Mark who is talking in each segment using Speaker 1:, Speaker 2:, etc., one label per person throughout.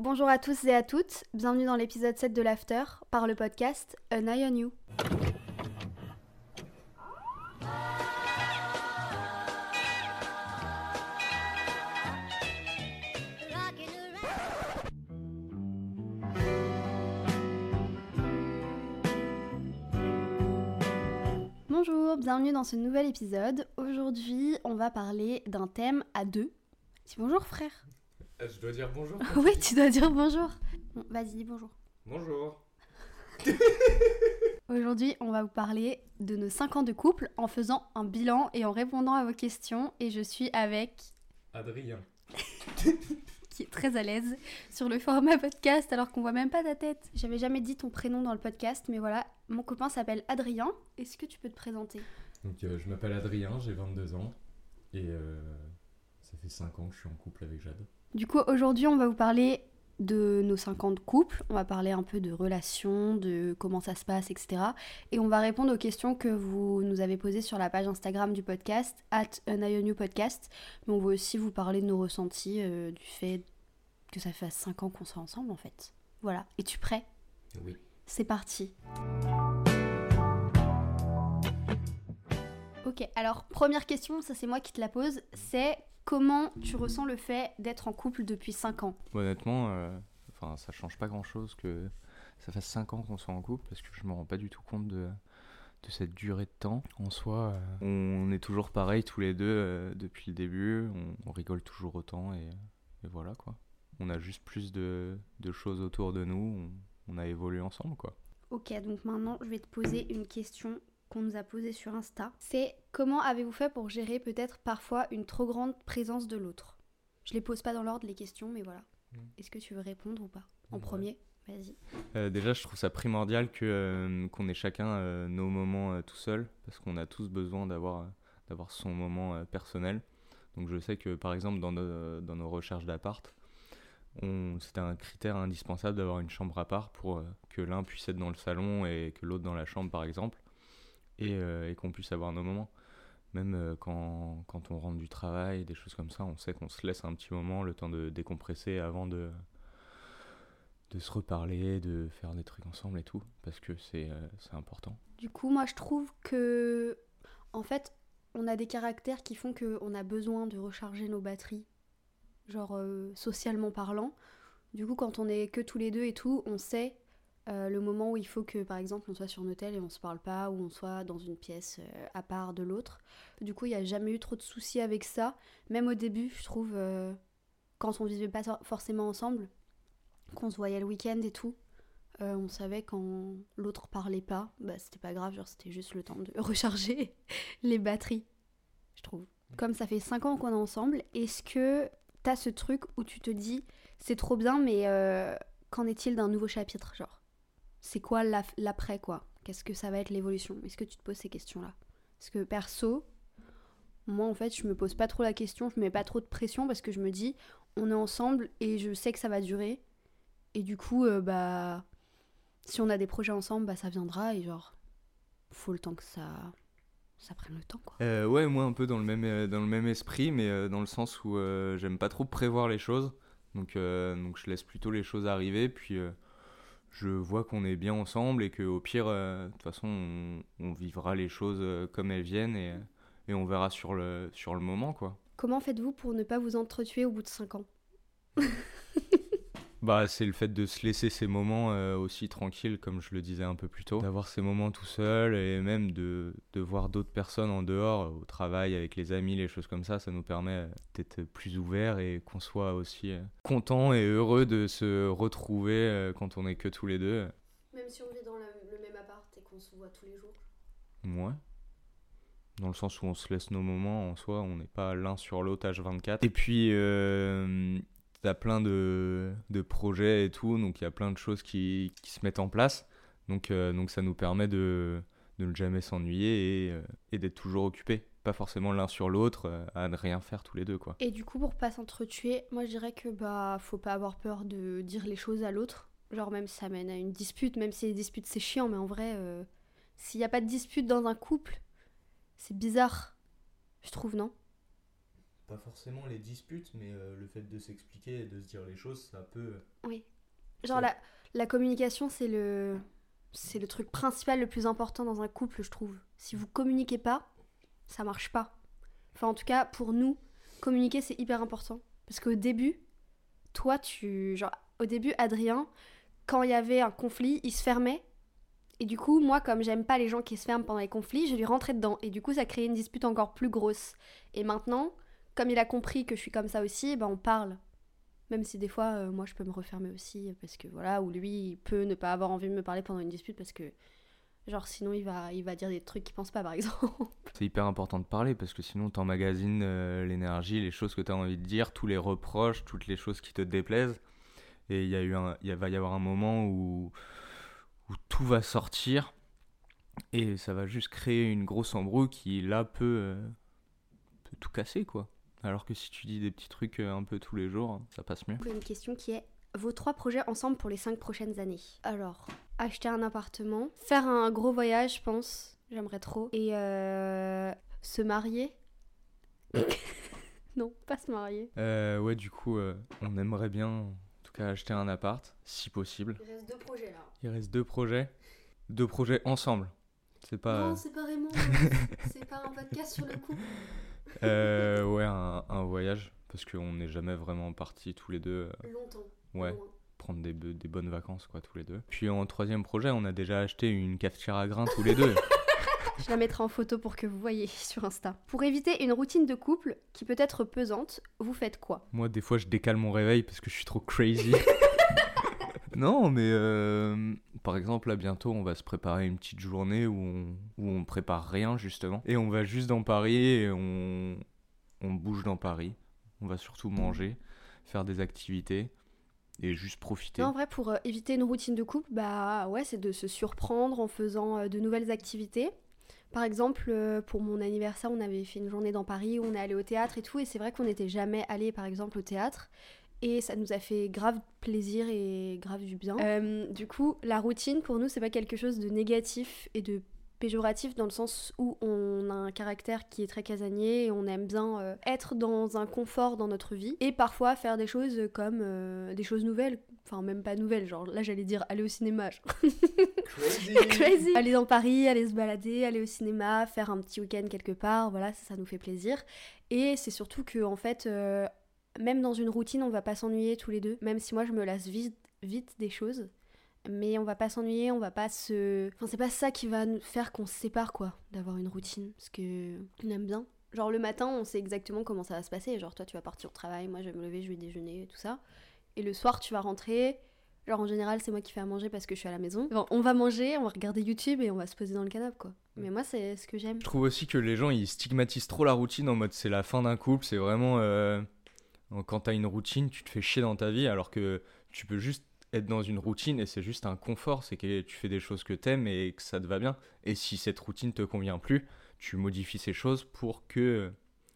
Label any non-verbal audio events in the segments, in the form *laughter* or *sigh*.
Speaker 1: Bonjour à tous et à toutes, bienvenue dans l'épisode 7 de l'After par le podcast An Eye on You. Bonjour, bienvenue dans ce nouvel épisode. Aujourd'hui, on va parler d'un thème à deux. Dis bonjour frère.
Speaker 2: Euh, Je dois dire bonjour. *laughs*
Speaker 1: Oui, tu dois dire bonjour. Bon, Vas-y, dis bonjour.
Speaker 2: Bonjour. *laughs*
Speaker 1: Aujourd'hui, on va vous parler de nos 5 ans de couple en faisant un bilan et en répondant à vos questions. Et je suis avec,
Speaker 2: Adrien. *laughs*
Speaker 1: qui est très à l'aise sur le format podcast alors qu'on voit même pas ta tête. J'avais jamais dit ton prénom dans le podcast, mais voilà, mon copain s'appelle Adrien. Est-ce que tu peux te présenter?
Speaker 2: Donc euh, je m'appelle Adrien, j'ai 22 ans et euh, ça fait 5 ans que je suis en couple avec Jade.
Speaker 1: Du coup, aujourd'hui, on va vous parler de nos 5 ans de couple. On va parler un peu de relations, de comment ça se passe, etc. Et on va répondre aux questions que vous nous avez posées sur la page Instagram du podcast, at podcast. Mais on va aussi vous parler de nos ressentis, euh, du fait que ça fait 5 ans qu'on soit ensemble, en fait. Voilà. Es-tu prêt?
Speaker 2: Oui.
Speaker 1: C'est parti. Ok, alors première question, ça c'est moi qui te la pose, c'est comment tu ressens le fait d'être en couple depuis 5 ans
Speaker 3: Honnêtement, euh, enfin, ça change pas grand chose que ça fasse 5 ans qu'on soit en couple parce que je me rends pas du tout compte de, de cette durée de temps. En soi, euh, on est toujours pareil tous les deux euh, depuis le début, on, on rigole toujours autant et, et voilà quoi. On a juste plus de, de choses autour de nous, on, on a évolué ensemble quoi.
Speaker 1: Ok, donc maintenant je vais te poser une question qu'on nous a posée sur Insta. C'est comment avez-vous fait pour gérer peut-être parfois une trop grande présence de l'autre? Je les pose pas dans l'ordre les questions, mais voilà.
Speaker 3: Mm.
Speaker 1: Est-ce que tu veux répondre ou pas? En
Speaker 2: Ouais.
Speaker 1: premier Vas-y.
Speaker 3: Euh, déjà, je trouve ça primordial que euh, qu'on ait chacun euh, nos moments tout seul, parce qu'on a tous besoin d'avoir d'avoir son moment personnel. Donc, je sais que par exemple dans nos, dans nos recherches d'appart, c'était un critère indispensable d'avoir une chambre à part pour que l'un puisse être dans le salon et que l'autre dans la chambre, par exemple, et, euh, et qu'on puisse avoir nos moments. Même euh, quand, quand on rentre du travail, des choses comme ça, on sait qu'on se laisse un petit moment, le temps de décompresser avant de, de se reparler, de faire des trucs ensemble et tout, parce que c'est euh, important.
Speaker 1: Du coup, moi je trouve que, en fait, on a des caractères qui font qu'on a besoin de recharger nos batteries, genre socialement parlant. Du coup, quand on est que tous les deux et tout, on sait euh, le moment où il faut que, par exemple, on soit sur un hôtel et on se parle pas, ou on soit dans une pièce euh, à part de l'autre. Du coup, il n'y a jamais eu trop de soucis avec ça. Même au début, je trouve, euh, quand on vivait pas for- forcément ensemble, qu'on se voyait le week-end et tout, on savait quand l'autre parlait pas, bah c'était pas grave, genre c'était juste le temps de *laughs* recharger les batteries, je trouve. Comme ça fait 5 ans qu'on est ensemble, est-ce que t'as ce truc où tu te dis c'est trop bien, mais qu'en est-il d'un nouveau chapitre, genre? C'est quoi l'après, quoi? Qu'est-ce que ça va être l'évolution? Est-ce que tu te poses ces questions-là? Parce que perso, moi en fait, je me pose pas trop la question, je mets pas trop de pression parce que je me dis on est ensemble et je sais que ça va durer. Et du coup, euh, bah si on a des projets ensemble, bah ça viendra et genre, faut le temps que ça, ça prenne le temps quoi.
Speaker 3: Euh, ouais, moi un peu dans le même, euh, dans le même esprit, mais dans le sens où j'aime pas trop prévoir les choses. Donc, donc je laisse plutôt les choses arriver, puis je vois qu'on est bien ensemble et qu'au pire, euh, de toute façon, on, on vivra les choses euh, comme elles viennent et, et on verra sur le, sur le moment, quoi.
Speaker 1: Comment faites-vous pour ne pas vous entretuer au bout de 5 ans? *laughs*
Speaker 3: Bah, c'est le fait de se laisser ces moments euh, aussi tranquilles, comme je le disais un peu plus tôt. D'avoir ces moments tout seul et même de, de voir d'autres personnes en dehors, au travail, avec les amis, les choses comme ça, ça nous permet euh, d'être plus ouverts et qu'on soit aussi euh, content et heureux de se retrouver euh, quand on est que tous les deux.
Speaker 1: Même si on vit dans le même appart et qu'on se voit tous les jours.
Speaker 3: Ouais. Dans le sens où on se laisse nos moments en soi, on n'est pas l'un sur l'autre H24. Et puis, euh, t'as plein de, projets et tout, donc il y a plein de choses qui, qui se mettent en place. Donc, euh, donc ça nous permet de, ne jamais s'ennuyer et, euh, d'être toujours occupés. Pas forcément l'un sur l'autre, euh, à ne rien faire tous les deux, quoi.
Speaker 1: Et du coup, pour pas s'entretuer, moi je dirais que bah faut pas avoir peur de dire les choses à l'autre. Genre même si ça mène à une dispute, même si les disputes c'est chiant, mais en vrai, s'il y a pas de dispute dans un couple, c'est bizarre. Je trouve, non?
Speaker 3: Pas forcément les disputes, mais euh, le fait de s'expliquer et de se dire les choses, ça peut.
Speaker 1: Oui. Genre la, la communication, c'est le c'est le truc principal le plus important dans un couple, je trouve. Si vous communiquez pas, ça marche pas. Enfin, en tout cas, pour nous, communiquer c'est hyper important parce qu'au début, toi, tu genre au début, Adrien, quand il y avait un conflit, il se fermait. Et du coup, moi, comme j'aime pas les gens qui se ferment pendant les conflits, je lui rentrais dedans. Et du coup, ça créait une dispute encore plus grosse. Et maintenant, comme il a compris que je suis comme ça aussi, ben on parle. Même si des fois, euh, moi, je peux me refermer aussi, parce que voilà, ou lui, il peut ne pas avoir envie de me parler pendant une dispute, parce que, genre, sinon, il va, il va dire des trucs qu'il pense pas, par *laughs* exemple.
Speaker 3: C'est hyper important de parler parce que sinon t'emmagasines euh, l'énergie, les choses que tu as envie de dire, tous les reproches, toutes les choses qui te déplaisent. Et il y a eu va y avoir un moment où, où tout va sortir et ça va juste créer une grosse embrouille qui là peut, euh, peut tout casser quoi. Alors que si tu dis des petits trucs euh, un peu tous les jours, ça passe mieux.
Speaker 1: Une question qui est vos trois projets ensemble pour les cinq prochaines années. Alors, acheter un appartement, faire un gros voyage, je pense, j'aimerais trop, et euh, se marier. *laughs* non, pas se marier.
Speaker 3: Euh, ouais, du coup, euh, on aimerait bien, en tout cas, acheter un appart, si possible.
Speaker 1: Il reste deux projets là.
Speaker 3: Il reste deux projets, deux projets ensemble. C'est pas.
Speaker 1: Non, séparément. *laughs* c'est pas un podcast sur le couple.
Speaker 3: Euh, ouais, un, un voyage, parce qu'on n'est jamais vraiment partis tous les deux, euh,
Speaker 1: Longtemps.
Speaker 3: ouais,
Speaker 1: loin.
Speaker 3: prendre des, be- des bonnes vacances, quoi, tous les deux. Puis en troisième projet, on a déjà acheté une cafetière à grains tous les deux. *laughs*
Speaker 1: Je la mettrai en photo pour que vous voyez *laughs* sur Insta. Pour éviter une routine de couple qui peut être pesante, vous faites quoi?
Speaker 3: Moi, des fois, je décale mon réveil parce que je suis trop crazy. *laughs* non, mais euh, par exemple, là, bientôt, on va se préparer une petite journée où on, où prépare rien, justement. Et on va juste dans Paris et on, on bouge dans Paris. On va surtout manger, faire des activités et juste profiter.
Speaker 1: Non, en vrai, pour euh, éviter une routine de couple, bah ouais, c'est de se surprendre en faisant euh, de nouvelles activités. Par exemple, euh, pour mon anniversaire, on avait fait une journée dans Paris où on est allé au théâtre et tout, et c'est vrai qu'on n'était jamais allé, par exemple, au théâtre. Et ça nous a fait grave plaisir et grave du bien. Euh, du coup, la routine, pour nous, c'est pas quelque chose de négatif et de péjoratif dans le sens où on a un caractère qui est très casanier et on aime bien euh, être dans un confort dans notre vie et parfois faire des choses comme euh, des choses nouvelles. Enfin même pas nouvelles genre là j'allais dire aller au cinéma *laughs* crazy. Aller dans Paris aller se balader aller au cinéma faire un petit week-end quelque part voilà ça, ça nous fait plaisir. Et c'est surtout que en fait euh, même dans une routine on va pas s'ennuyer tous les deux même si moi je me lasse vite vite des choses mais on va pas s'ennuyer, on va pas se. Enfin, c'est pas ça qui va nous faire qu'on se sépare, quoi, d'avoir une routine. Parce que on aime bien. Genre, le matin, on sait exactement comment ça va se passer. Genre, toi, tu vas partir au travail, moi, je vais me lever, je vais déjeuner, tout ça. Et le soir, tu vas rentrer. Genre, en général, c'est moi qui fais à manger parce que je suis à la maison. On va manger, on va regarder YouTube et on va se poser dans le canapé, quoi. Mais moi, c'est ce que j'aime.
Speaker 3: Je trouve aussi que les gens ils stigmatisent trop la routine en mode c'est la fin d'un couple, c'est vraiment euh, quand t'as une routine, tu te fais chier dans ta vie alors que tu peux juste être dans une routine et c'est juste un confort, c'est que tu fais des choses que t'aimes et que ça te va bien. Et si cette routine te convient plus, tu modifies ces choses pour que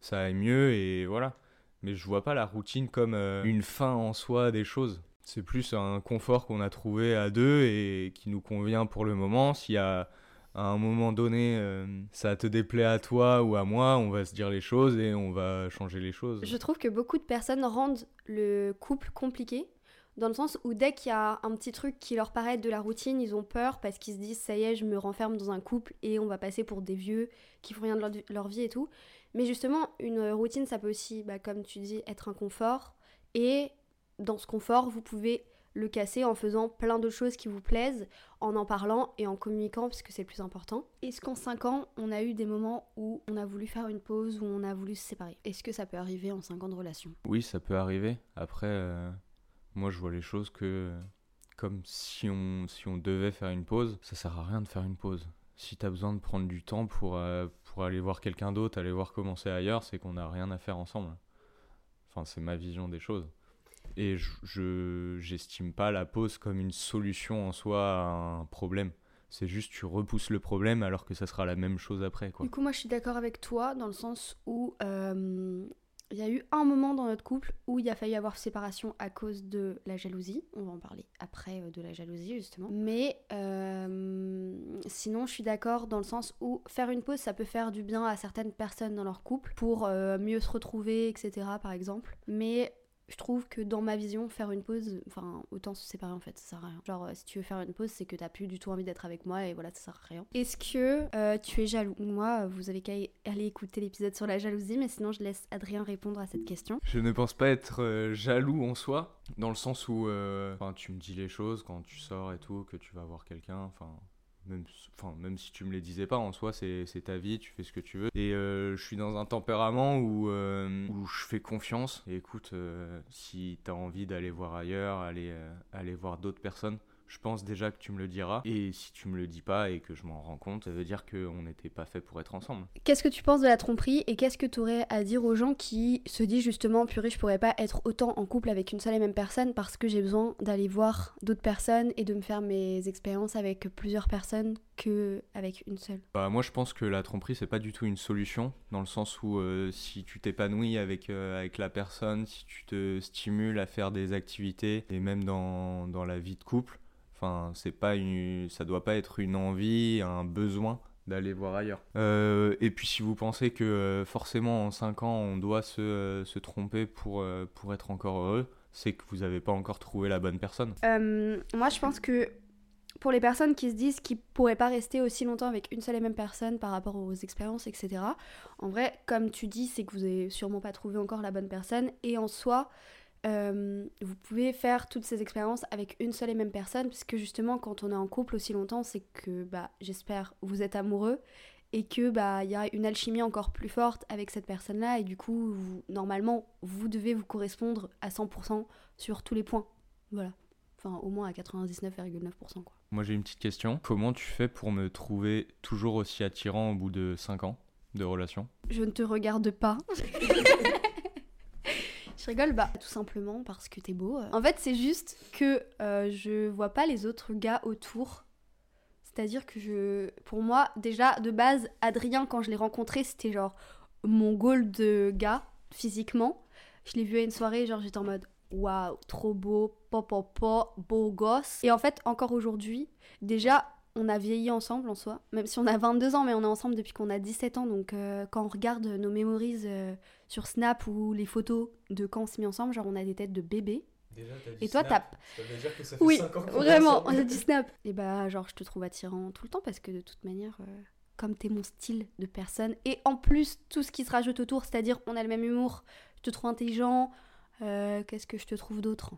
Speaker 3: ça aille mieux et voilà. Mais je vois pas la routine comme euh, une fin en soi des choses. C'est plus un confort qu'on a trouvé à deux et qui nous convient pour le moment. S'il y a à un moment donné, euh, ça te déplaît à toi ou à moi, on va se dire les choses et on va changer les choses.
Speaker 1: Je trouve que beaucoup de personnes rendent le couple compliqué. Dans le sens où dès qu'il y a un petit truc qui leur paraît de la routine, ils ont peur parce qu'ils se disent ça y est, je me renferme dans un couple et on va passer pour des vieux qui font rien de leur, vie et tout. Mais justement, une routine, ça peut aussi, bah, comme tu dis, être un confort. Et dans ce confort, vous pouvez le casser en faisant plein d'autres choses qui vous plaisent, en en parlant et en communiquant, parce que c'est le plus important. Est-ce qu'en 5 ans, on a eu des moments où on a voulu faire une pause, où on a voulu se séparer? Est-ce que ça peut arriver en 5 ans de relation?
Speaker 3: Oui, ça peut arriver. Après, euh, moi je vois les choses que comme si on, si on devait faire une pause, ça sert à rien de faire une pause. Si t'as besoin de prendre du temps pour, euh, pour aller voir quelqu'un d'autre, aller voir comment c'est ailleurs, c'est qu'on n'a rien à faire ensemble. Enfin, c'est ma vision des choses. Et je- je j'estime pas la pause comme une solution en soi à un problème. C'est juste tu repousses le problème alors que ça sera la même chose après. Quoi.
Speaker 1: Du coup, moi, je suis d'accord avec toi dans le sens où euh, Il y a eu un moment dans notre couple où il a failli avoir séparation à cause de la jalousie. On va en parler après euh, de la jalousie justement. Mais euh, sinon, je suis d'accord dans le sens où faire une pause, ça peut faire du bien à certaines personnes dans leur couple pour mieux se retrouver, etc. Par exemple. Mais je trouve que dans ma vision, faire une pause, enfin, autant se séparer en fait, ça sert à rien. Genre, euh, si tu veux faire une pause, c'est que t'as plus du tout envie d'être avec moi et voilà, ça sert à rien. Est-ce que euh, tu es jaloux? Moi, vous avez qu'à aller écouter l'épisode sur la jalousie, mais sinon, je laisse Adrien répondre à cette question.
Speaker 3: Je ne pense pas être euh, jaloux en soi, dans le sens où euh, tu me dis les choses quand tu sors et tout, que tu vas voir quelqu'un, enfin. Même, enfin, même si tu me les disais pas, en soi, c'est ta vie, tu fais ce que tu veux. Et euh, je suis dans un tempérament où, euh, je fais confiance. Et écoute, euh, si t'as envie d'aller voir ailleurs, aller voir d'autres personnes, je pense déjà que tu me le diras. Et si tu me le dis pas et que je m'en rends compte, ça veut dire qu'on n'était pas fait pour être ensemble.
Speaker 1: Qu'est-ce que tu penses de la tromperie et qu'est-ce que tu aurais à dire aux gens qui se disent justement purée je pourrais pas être autant en couple avec une seule et même personne parce que j'ai besoin d'aller voir d'autres personnes et de me faire mes expériences avec plusieurs personnes que avec une seule?
Speaker 3: Bah, moi, je pense que la tromperie, c'est pas du tout une solution, dans le sens où euh, si tu t'épanouis avec, euh, avec la personne, si tu te stimules à faire des activités, et même dans, dans la vie de couple, enfin, c'est pas une, ça doit pas être une envie, un besoin d'aller voir ailleurs. Euh, et puis si vous pensez que euh, forcément en 5 ans on doit se, euh, se tromper pour, pour être encore heureux, c'est que vous n'avez pas encore trouvé la bonne personne.
Speaker 1: Moi je pense que pour les personnes qui se disent qu'ils pourraient pas rester aussi longtemps avec une seule et même personne par rapport aux expériences, etc. En vrai, comme tu dis, c'est que vous avez sûrement pas trouvé encore la bonne personne. Et en soi, euh, vous pouvez faire toutes ces expériences avec une seule et même personne, puisque justement, quand on est en couple aussi longtemps, c'est que, bah, j'espère, vous êtes amoureux et que, bah, il y a une alchimie encore plus forte avec cette personne-là, et du coup, vous- normalement, vous devez vous correspondre à 100% sur tous les points. Voilà. Enfin, au moins à 99,9%, quoi.
Speaker 3: Moi j'ai une petite question. Comment tu fais pour me trouver toujours aussi attirant au bout de 5 ans de relation?
Speaker 1: Je ne te regarde pas. *laughs* je rigole, bah tout simplement parce que t'es beau. En fait, c'est juste que euh, je vois pas les autres gars autour. C'est-à-dire que je. Pour moi, déjà, de base, Adrien, quand je l'ai rencontré, c'était genre mon goal de gars, physiquement. Je l'ai vu à une soirée, genre j'étais en mode waouh, trop beau, popopo, beau gosse. Et en fait, encore aujourd'hui, déjà, on a vieilli ensemble en soi, même si on a 22 ans, mais on est ensemble depuis qu'on a 17 ans. Donc euh, quand on regarde nos memories euh, sur Snap ou les photos de quand on s'est mis ensemble, genre on a des têtes de bébés. Et toi, t'as-
Speaker 2: Ça veut dire que ça
Speaker 1: Oui, vraiment, on a du *laughs* Snap. Et bah, genre, je te trouve attirant tout le temps parce que de toute manière, euh, comme t'es mon style de personne, et en plus, tout ce qui se rajoute autour, c'est-à-dire on a le même humour, je te trouve intelligent, qu'est-ce que je te trouve d'autre?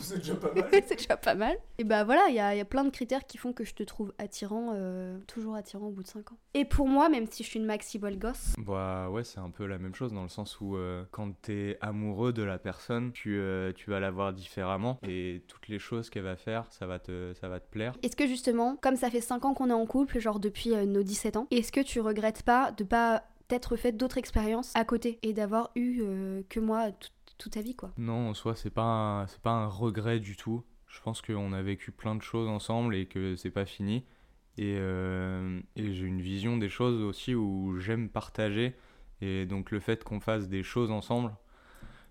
Speaker 2: C'est déjà pas mal. *laughs*
Speaker 1: c'est déjà pas mal. Et bah voilà, il y a, il y a plein de critères qui font que je te trouve attirant, euh, toujours attirant au bout de 5 ans. Et pour moi, même si je suis une maxi bol gosse,
Speaker 3: Bah ouais, c'est un peu la même chose dans le sens où euh, quand t'es amoureux de la personne, tu, euh, tu vas la voir différemment et toutes les choses qu'elle va faire, ça va te, ça va te plaire.
Speaker 1: est-ce que justement, comme ça fait 5 ans qu'on est en couple, genre depuis euh, nos 17 ans, est-ce que tu regrettes pas de pas t'être fait d'autres expériences à côté et d'avoir eu euh, que moi tout- toute ta vie quoi
Speaker 3: Non, en soi, c'est pas, c'est pas un regret du tout. Je pense qu'on a vécu plein de choses ensemble et que c'est pas fini. Et, euh, et j'ai une vision des choses aussi où j'aime partager. Et donc le fait qu'on fasse des choses ensemble,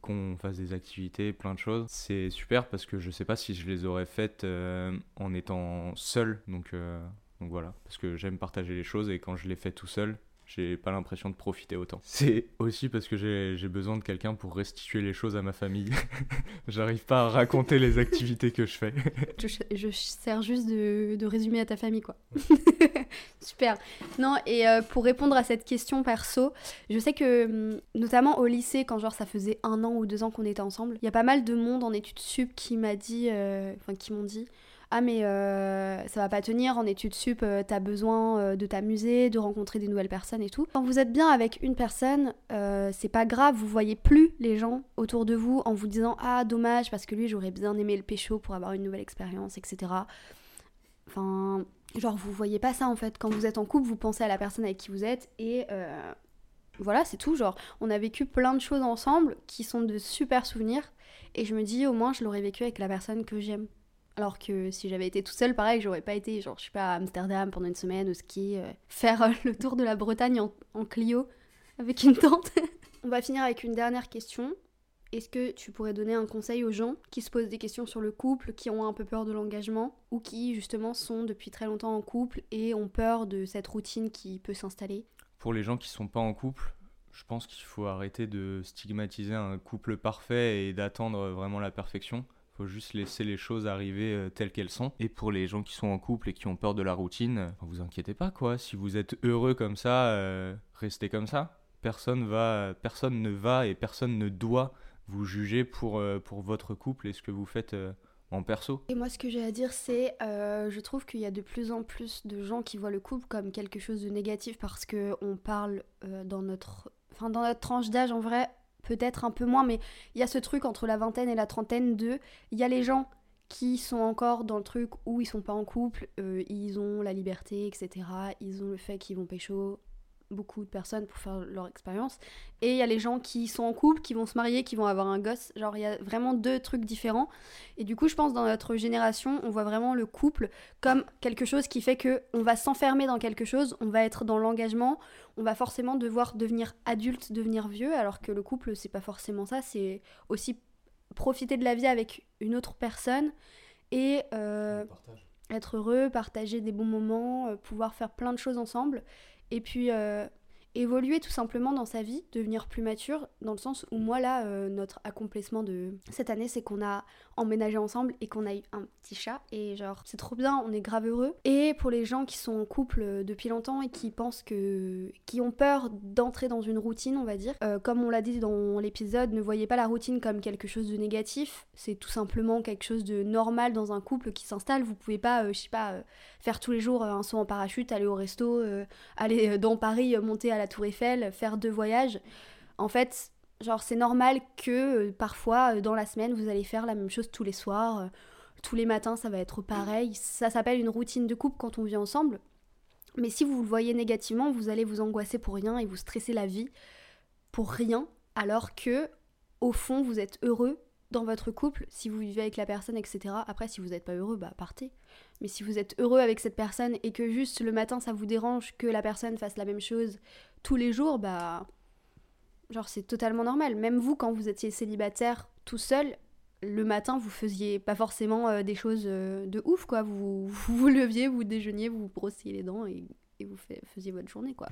Speaker 3: qu'on fasse des activités, plein de choses, c'est super parce que je sais pas si je les aurais faites euh, en étant seul. Euh, donc voilà, parce que j'aime partager les choses et quand je les fais tout seul, j'ai pas l'impression de profiter autant. C'est aussi parce que j'ai j'ai besoin de quelqu'un pour restituer les choses à ma famille. *laughs* J'arrive pas à raconter les activités que je fais.
Speaker 1: je, je sers juste de, de résumé à ta famille, quoi. *laughs* Super. Non, et euh, pour répondre à cette question perso, je sais que, hum, notamment au lycée, quand genre ça faisait un an ou deux ans qu'on était ensemble, il y a pas mal de monde en études sup qui m'a dit, euh, enfin qui m'ont dit, ah mais euh, ça va pas tenir en études sup, euh, t'as besoin euh, de t'amuser, de rencontrer des nouvelles personnes et tout. Quand vous êtes bien avec une personne, c'est pas grave, vous voyez plus les gens autour de vous en vous disant ah dommage parce que lui j'aurais bien aimé le pécho pour avoir une nouvelle expérience, etc. Enfin, genre vous voyez pas ça en fait. Quand vous êtes en couple, vous pensez à la personne avec qui vous êtes et voilà, c'est tout. Genre, on a vécu plein de choses ensemble qui sont de super souvenirs et je me dis au moins je l'aurais vécu avec la personne que j'aime. Alors que si j'avais été toute seule, pareil, j'aurais pas été, genre, je sais pas, à Amsterdam pendant une semaine au ski, euh, faire euh, *laughs* le tour de la Bretagne en, en Clio avec une tente. *laughs* On va finir avec une dernière question. Est-ce que tu pourrais donner un conseil aux gens qui se posent des questions sur le couple, qui ont un peu peur de l'engagement, ou qui justement sont depuis très longtemps en couple et ont peur de cette routine qui peut s'installer?
Speaker 3: Pour les gens qui sont pas en couple, je pense qu'il faut arrêter de stigmatiser un couple parfait et d'attendre vraiment la perfection. Faut juste laisser les choses arriver euh, telles qu'elles sont. Et pour les gens qui sont en couple et qui ont peur de la routine, euh, vous inquiétez pas quoi. Si vous êtes heureux comme ça, euh, restez comme ça. Personne va, personne ne va et personne ne doit vous juger pour, pour votre couple et ce que vous faites en perso.
Speaker 1: Et moi, ce que j'ai à dire, c'est euh, je trouve qu'il y a de plus en plus de gens qui voient le couple comme quelque chose de négatif parce que on parle dans notre, enfin dans notre tranche d'âge en vrai, peut-être un peu moins, mais il y a ce truc entre la vingtaine et la trentaine de, il y a les gens qui sont encore dans le truc où ils sont pas en couple, euh, ils ont la liberté, etc. Ils ont le fait qu'ils vont pécho beaucoup de personnes pour faire leur expérience. Et il y a les gens qui sont en couple, qui vont se marier, qui vont avoir un gosse. Genre, il y a vraiment deux trucs différents. Et du coup, je pense dans notre génération, on voit vraiment le couple comme quelque chose qui fait que on va s'enfermer dans quelque chose, on va être dans l'engagement, on va forcément devoir devenir adulte, devenir vieux, alors que le couple, c'est pas forcément ça. C'est aussi profiter de la vie avec une autre personne et euh, être heureux, partager des bons moments, euh, pouvoir faire plein de choses ensemble. Et puis euh, évoluer tout simplement dans sa vie, devenir plus mature, dans le sens où moi là, euh, notre accomplissement de cette année, c'est qu'on a emménagé ensemble et qu'on a eu un petit chat. Et genre, c'est trop bien, on est grave heureux. Et pour les gens qui sont en couple euh, depuis longtemps et qui pensent que. qui ont peur d'entrer dans une routine, on va dire, euh, comme on l'a dit dans l'épisode, ne voyez pas la routine comme quelque chose de négatif. C'est tout simplement quelque chose de normal dans un couple qui s'installe. Vous pouvez pas, euh, je sais pas, faire tous les jours un saut en parachute, aller au resto, aller dans Paris, monter à la Tour Eiffel, faire deux voyages. En fait, genre, c'est normal que euh, parfois, euh, dans la semaine, vous allez faire la même chose tous les soirs. euh, tous les matins, ça va être pareil. Ça s'appelle une routine de couple quand on vit ensemble. Mais si vous le voyez négativement, vous allez vous angoisser pour rien et vous stresser la vie pour rien, alors que, au fond, vous êtes heureux dans votre couple, si vous vivez avec la personne, etc. Après, si vous n'êtes pas heureux, bah partez. Mais si vous êtes heureux avec cette personne et que juste le matin ça vous dérange que la personne fasse la même chose tous les jours, bah. Genre, c'est totalement normal. Même vous, quand vous étiez célibataire tout seul, le matin, vous faisiez pas forcément euh, des choses euh, de ouf, quoi. Vous, vous leviez, vous déjeuniez, vous brossiez les dents et, vous faisiez votre journée, quoi.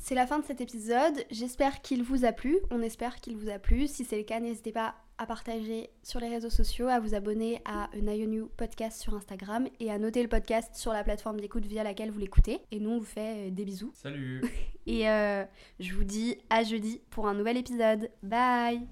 Speaker 1: C'est la fin de cet épisode. J'espère qu'il vous a plu. On espère qu'il vous a plu. Si c'est le cas, n'hésitez pas à partager sur les réseaux sociaux, à vous abonner à An Eye on You podcast sur Instagram et à noter le podcast sur la plateforme d'écoute via laquelle vous l'écoutez. Et nous, on vous fait euh, des bisous.
Speaker 2: Salut *laughs*
Speaker 1: Et euh, je vous dis à jeudi pour un nouvel épisode. Bye